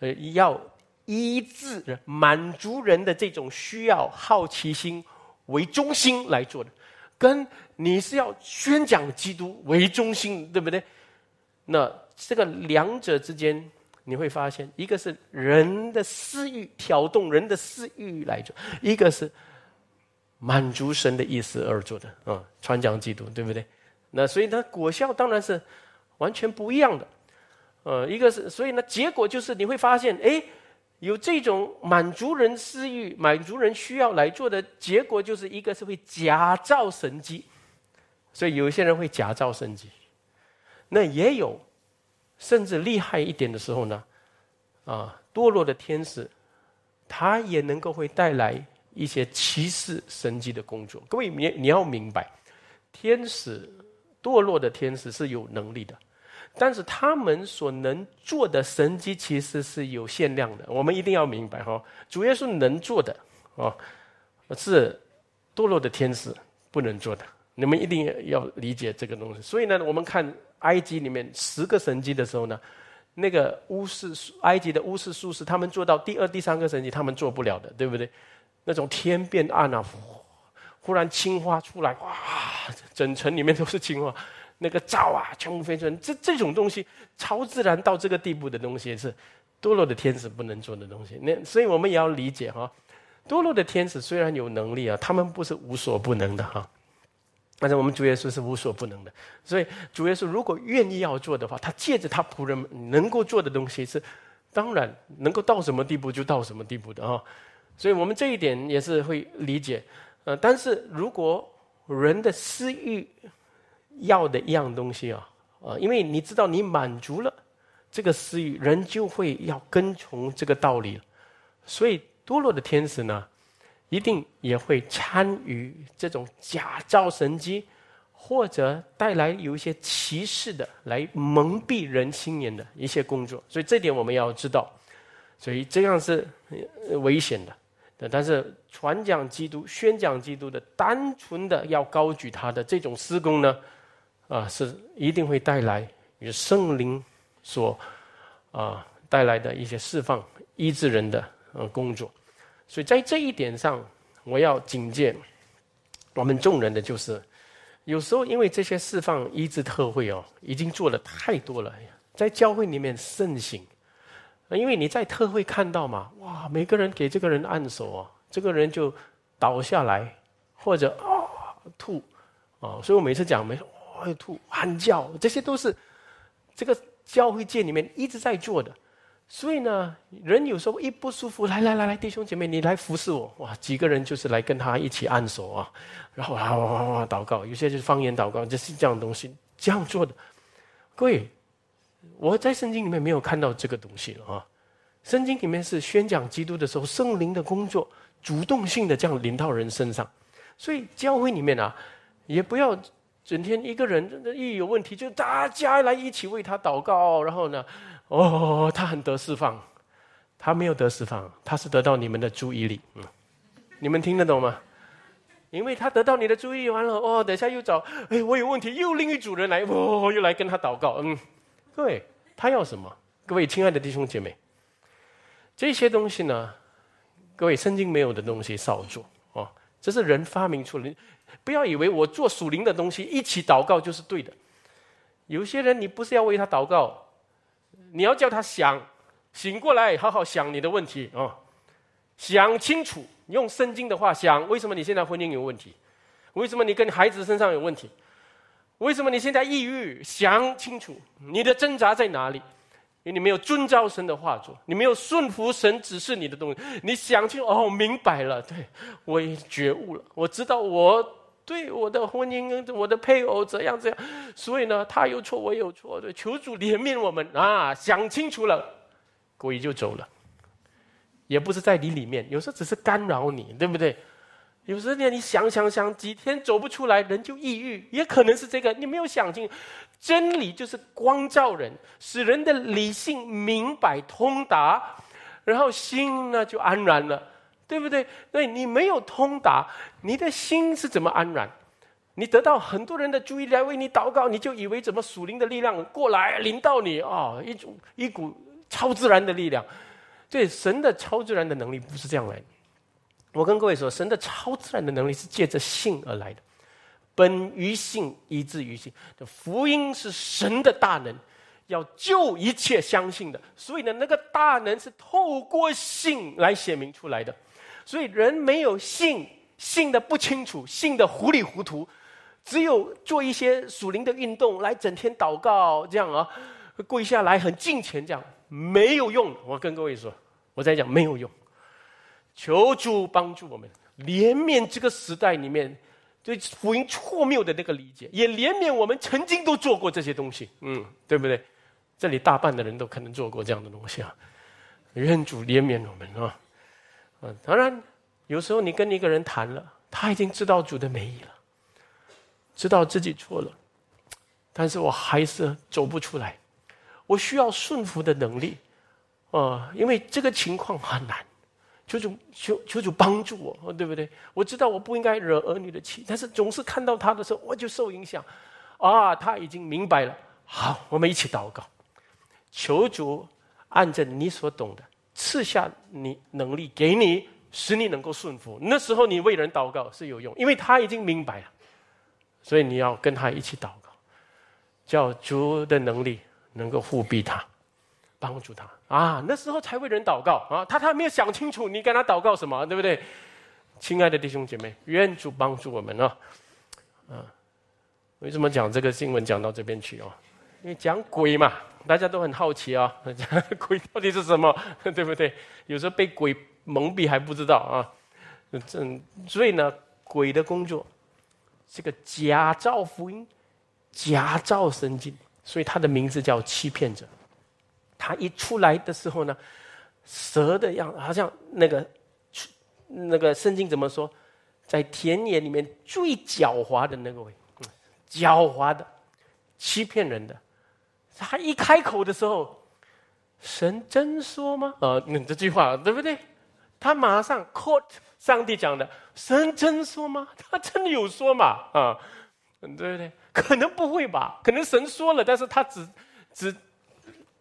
呃，要医治满足人的这种需要、好奇心为中心来做的，跟你是要宣讲基督为中心，对不对？那。这个两者之间，你会发现，一个是人的私欲挑动人的私欲来做，一个是满足神的意思而做的啊，传讲基督，对不对？那所以呢，果效当然是完全不一样的。呃，一个是，所以呢，结果就是你会发现，哎，有这种满足人私欲、满足人需要来做的结果，就是一个是会假造神迹，所以有一些人会假造神迹，那也有。甚至厉害一点的时候呢，啊，堕落的天使，他也能够会带来一些歧视神迹的工作。各位，你你要明白，天使堕落的天使是有能力的，但是他们所能做的神迹其实是有限量的。我们一定要明白哈，主要是能做的啊，是堕落的天使不能做的。你们一定要理解这个东西。所以呢，我们看。埃及里面十个神迹的时候呢，那个巫师、埃及的巫师、术士，他们做到第二、第三个神迹，他们做不了的，对不对？那种天变暗啊，忽然青蛙出来，哇，整城里面都是青蛙，那个灶啊，全部飞出来，这这种东西超自然到这个地步的东西，是堕落的天使不能做的东西。那所以我们也要理解哈，堕落的天使虽然有能力啊，他们不是无所不能的哈。但是我们主耶稣是无所不能的，所以主耶稣如果愿意要做的话，他借着他仆人能够做的东西是，当然能够到什么地步就到什么地步的啊。所以我们这一点也是会理解。呃，但是如果人的私欲要的一样东西啊，啊，因为你知道你满足了这个私欲，人就会要跟从这个道理所以堕落的天使呢？一定也会参与这种假造神迹，或者带来有一些歧视的，来蒙蔽人心眼的一些工作。所以这点我们要知道，所以这样是危险的。但是传讲基督、宣讲基督的单纯的要高举他的这种施工呢，啊，是一定会带来与圣灵所啊带来的一些释放、医治人的呃工作。所以在这一点上，我要警戒我们众人的就是，有时候因为这些释放医治特会哦，已经做的太多了，在教会里面盛行。因为你在特会看到嘛，哇，每个人给这个人按手啊，这个人就倒下来，或者啊吐啊，所以我每次讲没哦吐喊叫，这些都是这个教会界里面一直在做的。所以呢，人有时候一不舒服，来来来来，弟兄姐妹，你来服侍我，哇，几个人就是来跟他一起按手啊，然后哇哇哇祷告，有些就是方言祷告，就是这样东西，这样做的。各位，我在圣经里面没有看到这个东西啊，圣经里面是宣讲基督的时候，圣灵的工作主动性的这样临到人身上，所以教会里面啊，也不要整天一个人一有问题就大家来一起为他祷告，然后呢。哦，他很得释放，他没有得释放，他是得到你们的注意力。嗯，你们听得懂吗？因为他得到你的注意完了，哦，等下又找，哎，我有问题，又另一组人来，哦，又来跟他祷告。嗯，各位，他要什么？各位亲爱的弟兄姐妹，这些东西呢，各位圣经没有的东西少做哦，这是人发明出来。不要以为我做属灵的东西一起祷告就是对的。有些人你不是要为他祷告。你要叫他想醒过来，好好想你的问题啊，想清楚。用圣经的话想，为什么你现在婚姻有问题？为什么你跟孩子身上有问题？为什么你现在抑郁？想清楚，你的挣扎在哪里？因为你没有遵照神的话做，你没有顺服神指示你的东西。你想清楚哦，明白了，对我也觉悟了，我知道我对我的婚姻跟、我的配偶怎样怎样，所以呢，他有错，我有错，对，求主怜悯我们啊！想清楚了，鬼就走了，也不是在你里面，有时候只是干扰你，对不对？有时候呢，你想想想，几天走不出来，人就抑郁，也可能是这个，你没有想清。真理就是光照人，使人的理性明白通达，然后心呢就安然了，对不对？对你没有通达，你的心是怎么安然？你得到很多人的注意力来为你祷告，你就以为怎么属灵的力量过来临到你啊？一种一股超自然的力量，对神的超自然的能力不是这样来的。我跟各位说，神的超自然的能力是借着信而来的。本于信，以至于信。这福音是神的大能，要救一切相信的。所以呢，那个大能是透过信来显明出来的。所以人没有信，信的不清楚，信的糊里糊涂，只有做一些属灵的运动，来整天祷告这样啊，跪下来很敬虔这样，没有用。我跟各位说，我在讲没有用。求主帮助我们，怜悯这个时代里面。对福音错谬的那个理解，也怜悯我们曾经都做过这些东西，嗯，对不对？这里大半的人都可能做过这样的东西啊。愿主怜悯我们啊！啊，当然，有时候你跟一个人谈了，他已经知道主的美意了，知道自己错了，但是我还是走不出来，我需要顺服的能力啊，因为这个情况很难。求主求求主帮助我，对不对？我知道我不应该惹儿女的气，但是总是看到他的时候，我就受影响。啊，他已经明白了。好，我们一起祷告，求主按着你所懂的赐下你能力给你，使你能够顺服。那时候你为人祷告是有用，因为他已经明白了，所以你要跟他一起祷告，叫主的能力能够护庇他。帮助他啊，那时候才为人祷告啊。他他没有想清楚，你跟他祷告什么，对不对？亲爱的弟兄姐妹，愿主帮助我们啊！啊，为什么讲这个新闻讲到这边去哦？因为讲鬼嘛，大家都很好奇啊，鬼到底是什么，对不对？有时候被鬼蒙蔽还不知道啊。这所以呢，鬼的工作是个假造福音、假造神经，所以他的名字叫欺骗者。他一出来的时候呢，蛇的样，好像那个，那个圣经怎么说，在田野里面最狡猾的那个位，狡猾的，欺骗人的。他一开口的时候，神真说吗？啊，你这句话对不对？他马上 quote 上帝讲的，神真说吗？他真的有说嘛？啊，对不对？可能不会吧？可能神说了，但是他只只。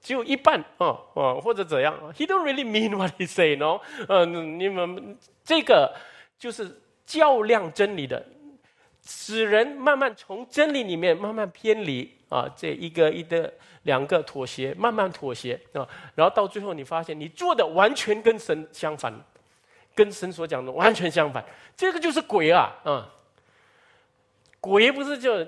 只有一半哦哦，或者怎样？He don't really mean what he say, no？嗯，你们这个就是较量真理的，使人慢慢从真理里面慢慢偏离啊，这一个一个两个妥协，慢慢妥协啊，然后到最后你发现你做的完全跟神相反，跟神所讲的完全相反，这个就是鬼啊啊！鬼不是就？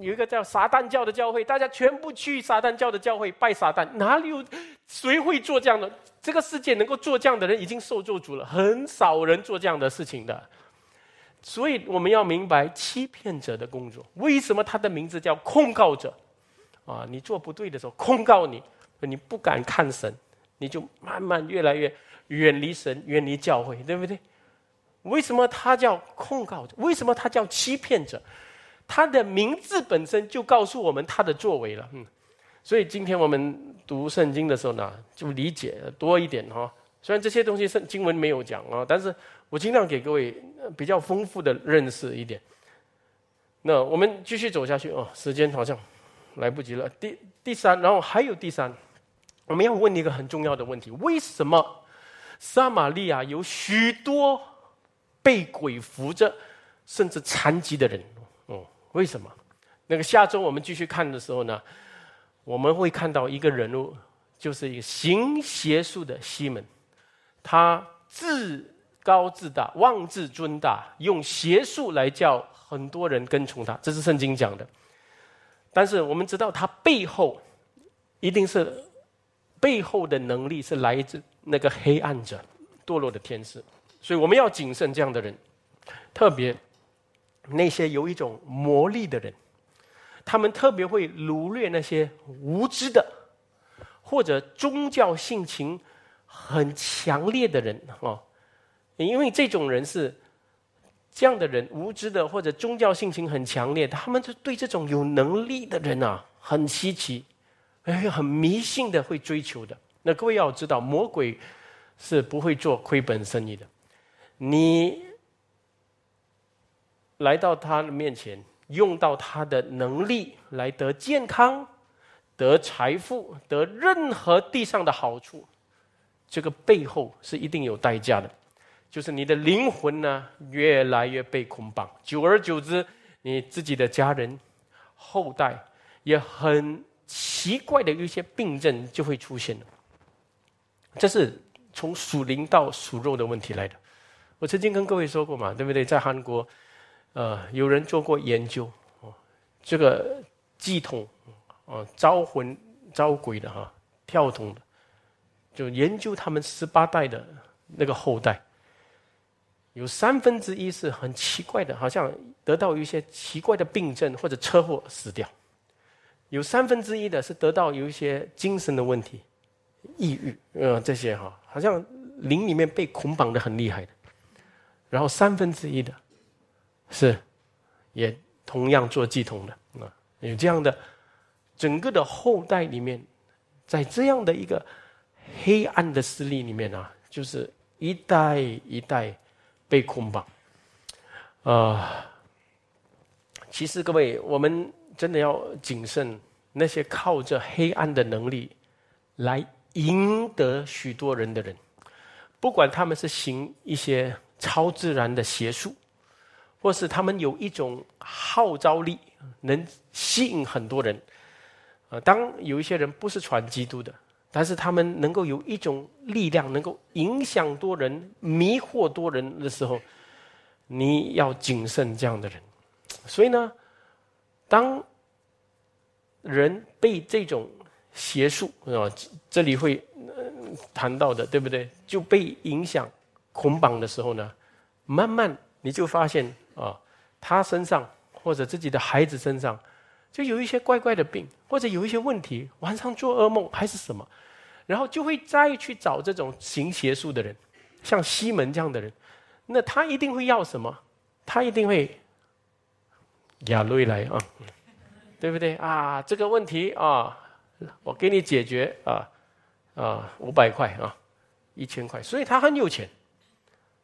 有一个叫撒旦教的教会，大家全部去撒旦教的教会拜撒旦，哪里有谁会做这样的？这个世界能够做这样的人已经受做主了，很少人做这样的事情的。所以我们要明白欺骗者的工作。为什么他的名字叫控告者？啊，你做不对的时候控告你，你不敢看神，你就慢慢越来越远离神，远离教会，对不对？为什么他叫控告者？为什么他叫欺骗者？他的名字本身就告诉我们他的作为了，嗯，所以今天我们读圣经的时候呢，就理解多一点哈。虽然这些东西圣经文没有讲啊，但是我尽量给各位比较丰富的认识一点。那我们继续走下去哦，时间好像来不及了。第第三，然后还有第三，我们要问一个很重要的问题：为什么撒玛利亚有许多被鬼附着甚至残疾的人？哦为什么？那个下周我们继续看的时候呢，我们会看到一个人物，就是一个行邪术的西门，他自高自大，妄自尊大，用邪术来叫很多人跟从他。这是圣经讲的。但是我们知道他背后一定是背后的能力是来自那个黑暗者、堕落的天使，所以我们要谨慎这样的人，特别那些有一种魔力的人，他们特别会掳掠那些无知的或者宗教性情很强烈的人哦，因为这种人是这样的人，无知的或者宗教性情很强烈，他们就对这种有能力的人啊很稀奇。哎，很迷信的会追求的。那各位要知道，魔鬼是不会做亏本生意的。你来到他的面前，用到他的能力来得健康、得财富、得任何地上的好处，这个背后是一定有代价的。就是你的灵魂呢，越来越被捆绑，久而久之，你自己的家人、后代也很。奇怪的一些病症就会出现了，这是从属灵到属肉的问题来的。我曾经跟各位说过嘛，对不对？在韩国，呃，有人做过研究，哦，这个系统，哦，招魂招鬼的哈，跳通的，就研究他们十八代的那个后代，有三分之一是很奇怪的，好像得到一些奇怪的病症或者车祸死掉。有三分之一的是得到有一些精神的问题，抑郁，呃，这些哈，好像灵里面被捆绑的很厉害的。然后三分之一的，是也同样做系统的啊，有这样的整个的后代里面，在这样的一个黑暗的势力里面啊，就是一代一代被捆绑。啊，其实各位我们。真的要谨慎，那些靠着黑暗的能力来赢得许多人的人，不管他们是行一些超自然的邪术，或是他们有一种号召力，能吸引很多人。啊，当有一些人不是传基督的，但是他们能够有一种力量，能够影响多人、迷惑多人的时候，你要谨慎这样的人。所以呢？当人被这种邪术啊，这里会谈到的，对不对？就被影响、捆绑的时候呢，慢慢你就发现啊，他身上或者自己的孩子身上，就有一些怪怪的病，或者有一些问题，晚上做噩梦还是什么，然后就会再去找这种行邪术的人，像西门这样的人，那他一定会要什么？他一定会。亚瑞来啊，对不对啊？这个问题啊，我给你解决啊啊，五百块啊，一千块，所以他很有钱，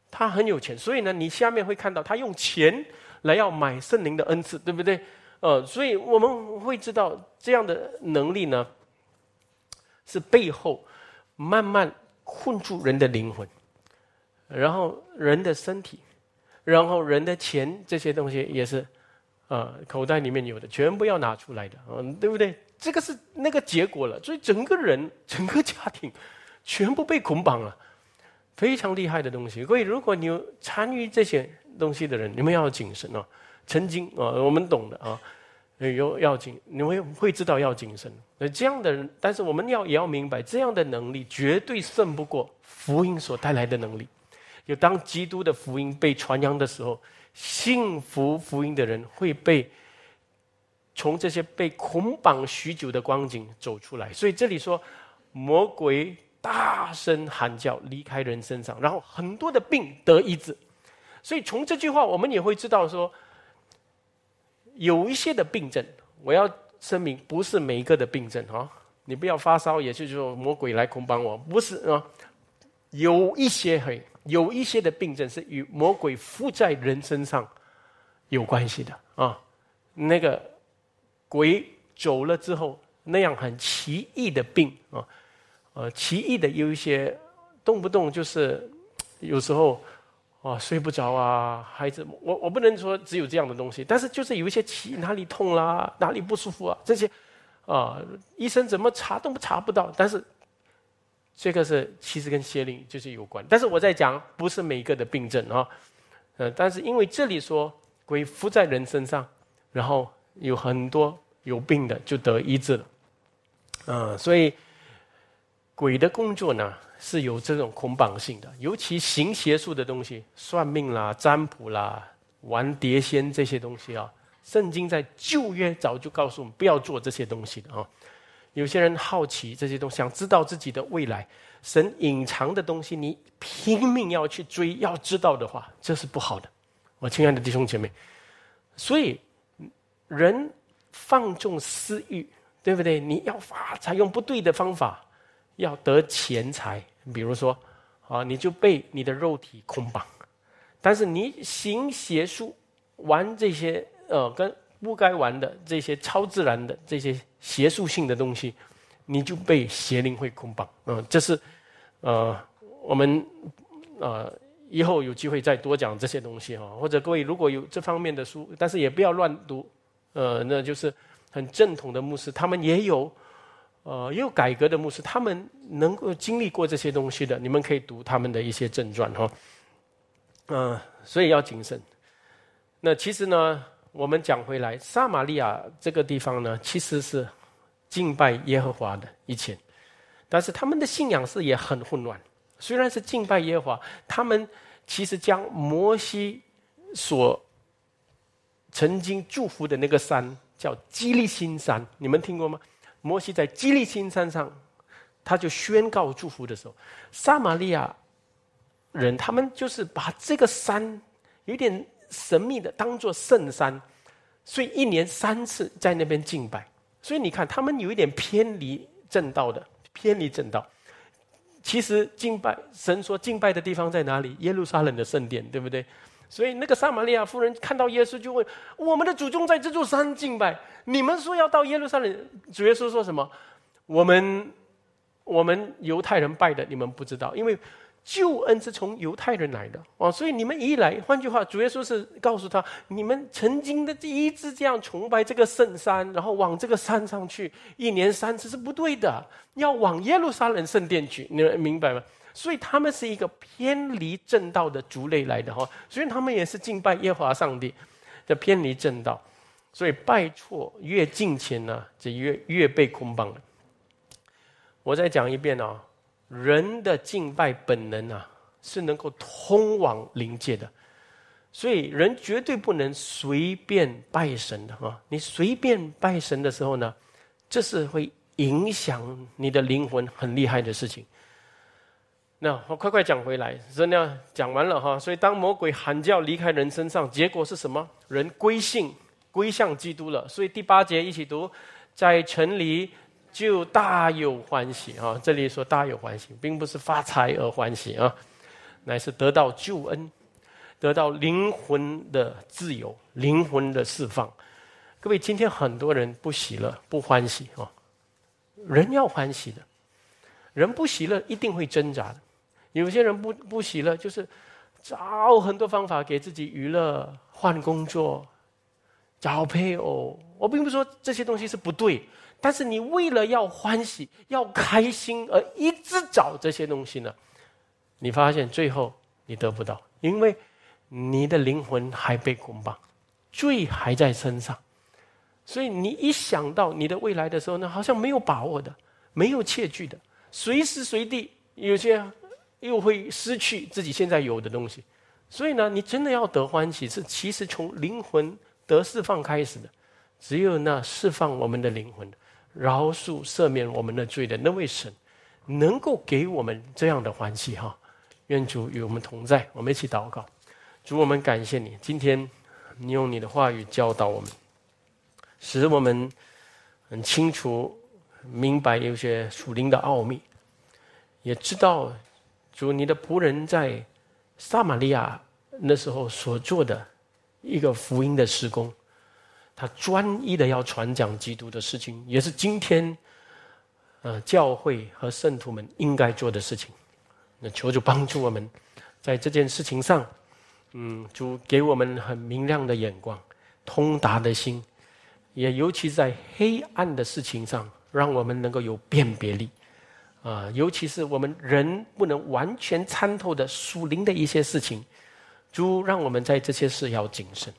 他很有钱，所以呢，你下面会看到他用钱来要买圣灵的恩赐，对不对？呃，所以我们会知道这样的能力呢，是背后慢慢困住人的灵魂，然后人的身体，然后人的钱这些东西也是。啊，口袋里面有的全部要拿出来的，嗯，对不对？这个是那个结果了，所以整个人、整个家庭全部被捆绑了，非常厉害的东西。所以，如果你有参与这些东西的人，你们要谨慎哦。曾经啊，我们懂的啊，有要谨，你们会知道要谨慎。那这样的人，但是我们要也要明白，这样的能力绝对胜不过福音所带来的能力。就当基督的福音被传扬的时候。幸福福音的人会被从这些被捆绑许久的光景走出来，所以这里说魔鬼大声喊叫离开人身上，然后很多的病得医治。所以从这句话我们也会知道说，有一些的病症，我要声明不是每一个的病症啊，你不要发烧，也就是说魔鬼来捆绑我，不是啊，有一些很。有一些的病症是与魔鬼附在人身上有关系的啊，那个鬼走了之后，那样很奇异的病啊，呃，奇异的有一些动不动就是有时候啊睡不着啊，孩子，我我不能说只有这样的东西，但是就是有一些奇哪里痛啦，哪里不舒服啊，这些啊，医生怎么查都查不到，但是。这个是其实跟邪灵就是有关，但是我在讲不是每一个的病症啊，呃，但是因为这里说鬼附在人身上，然后有很多有病的就得医治了，啊，所以鬼的工作呢是有这种捆绑性的，尤其行邪术的东西，算命啦、占卜啦、玩碟仙这些东西啊。圣经在旧约早就告诉我们不要做这些东西的啊。有些人好奇这些东西，想知道自己的未来，神隐藏的东西，你拼命要去追，要知道的话，这是不好的。我亲爱的弟兄姐妹，所以人放纵私欲，对不对？你要发财用不对的方法，要得钱财，比如说啊，你就被你的肉体捆绑；但是你行邪术，玩这些。呃，跟不该玩的这些超自然的这些邪术性的东西，你就被邪灵会捆绑。嗯，这是呃，我们呃以后有机会再多讲这些东西哈。或者各位如果有这方面的书，但是也不要乱读。呃，那就是很正统的牧师，他们也有呃也有改革的牧师，他们能够经历过这些东西的，你们可以读他们的一些正传哈。嗯，所以要谨慎。那其实呢？我们讲回来，撒玛利亚这个地方呢，其实是敬拜耶和华的以前，但是他们的信仰是也很混乱。虽然是敬拜耶和华，他们其实将摩西所曾经祝福的那个山叫基利新山，你们听过吗？摩西在基利新山上，他就宣告祝福的时候，撒玛利亚人他们就是把这个山有点。神秘的当做圣山，所以一年三次在那边敬拜。所以你看，他们有一点偏离正道的，偏离正道。其实敬拜神说敬拜的地方在哪里？耶路撒冷的圣殿，对不对？所以那个撒玛利亚夫人看到耶稣就问：“我们的祖宗在这座山敬拜，你们说要到耶路撒冷？”主耶稣说什么？我们我们犹太人拜的，你们不知道，因为。救恩是从犹太人来的哦，所以你们一来，换句话，主耶稣是告诉他：你们曾经的第一次这样崇拜这个圣山，然后往这个山上去，一年三次是不对的，要往耶路撒冷圣殿去，你们明白吗？所以他们是一个偏离正道的族类来的哈，所以他们也是敬拜耶和华上帝，的偏离正道，所以拜错越近前呢，就越越被捆绑了。我再讲一遍啊。人的敬拜本能啊，是能够通往灵界的，所以人绝对不能随便拜神的啊！你随便拜神的时候呢，这是会影响你的灵魂很厉害的事情。那我快快讲回来，真的讲完了哈。所以当魔鬼喊叫离开人身上，结果是什么？人归信归向基督了。所以第八节一起读，在城里。就大有欢喜啊！这里说大有欢喜，并不是发财而欢喜啊，乃是得到救恩，得到灵魂的自由、灵魂的释放。各位，今天很多人不喜乐、不欢喜啊。人要欢喜的，人不喜乐一定会挣扎的。有些人不不喜乐，就是找很多方法给自己娱乐、换工作、找配偶。我并不是说这些东西是不对。但是你为了要欢喜、要开心而一直找这些东西呢？你发现最后你得不到，因为你的灵魂还被捆绑，罪还在身上。所以你一想到你的未来的时候呢，好像没有把握的，没有切据的，随时随地有些又会失去自己现在有的东西。所以呢，你真的要得欢喜，是其实从灵魂得释放开始的。只有那释放我们的灵魂。饶恕赦免我们的罪的那位神，能够给我们这样的欢喜哈！愿主与我们同在，我们一起祷告。主，我们感谢你，今天你用你的话语教导我们，使我们很清楚明白有些属灵的奥秘，也知道主你的仆人在撒玛利亚那时候所做的一个福音的施工。他专一的要传讲基督的事情，也是今天，呃，教会和圣徒们应该做的事情。那求主帮助我们，在这件事情上，嗯，主给我们很明亮的眼光、通达的心，也尤其在黑暗的事情上，让我们能够有辨别力。啊，尤其是我们人不能完全参透的属灵的一些事情，主让我们在这些事要谨慎。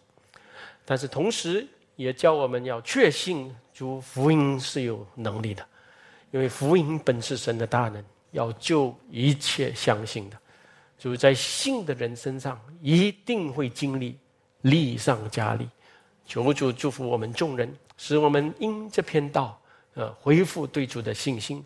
但是同时，也教我们要确信主福音是有能力的，因为福音本是神的大能，要救一切相信的。主在信的人身上一定会经历利上加利。求主祝福我们众人，使我们因这篇道，呃，恢复对主的信心，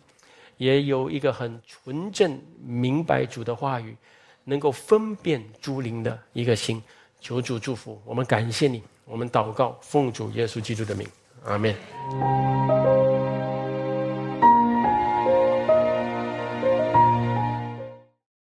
也有一个很纯正明白主的话语，能够分辨诸灵的一个心。求主祝福我们，感谢你，我们祷告，奉主耶稣基督的名，阿门。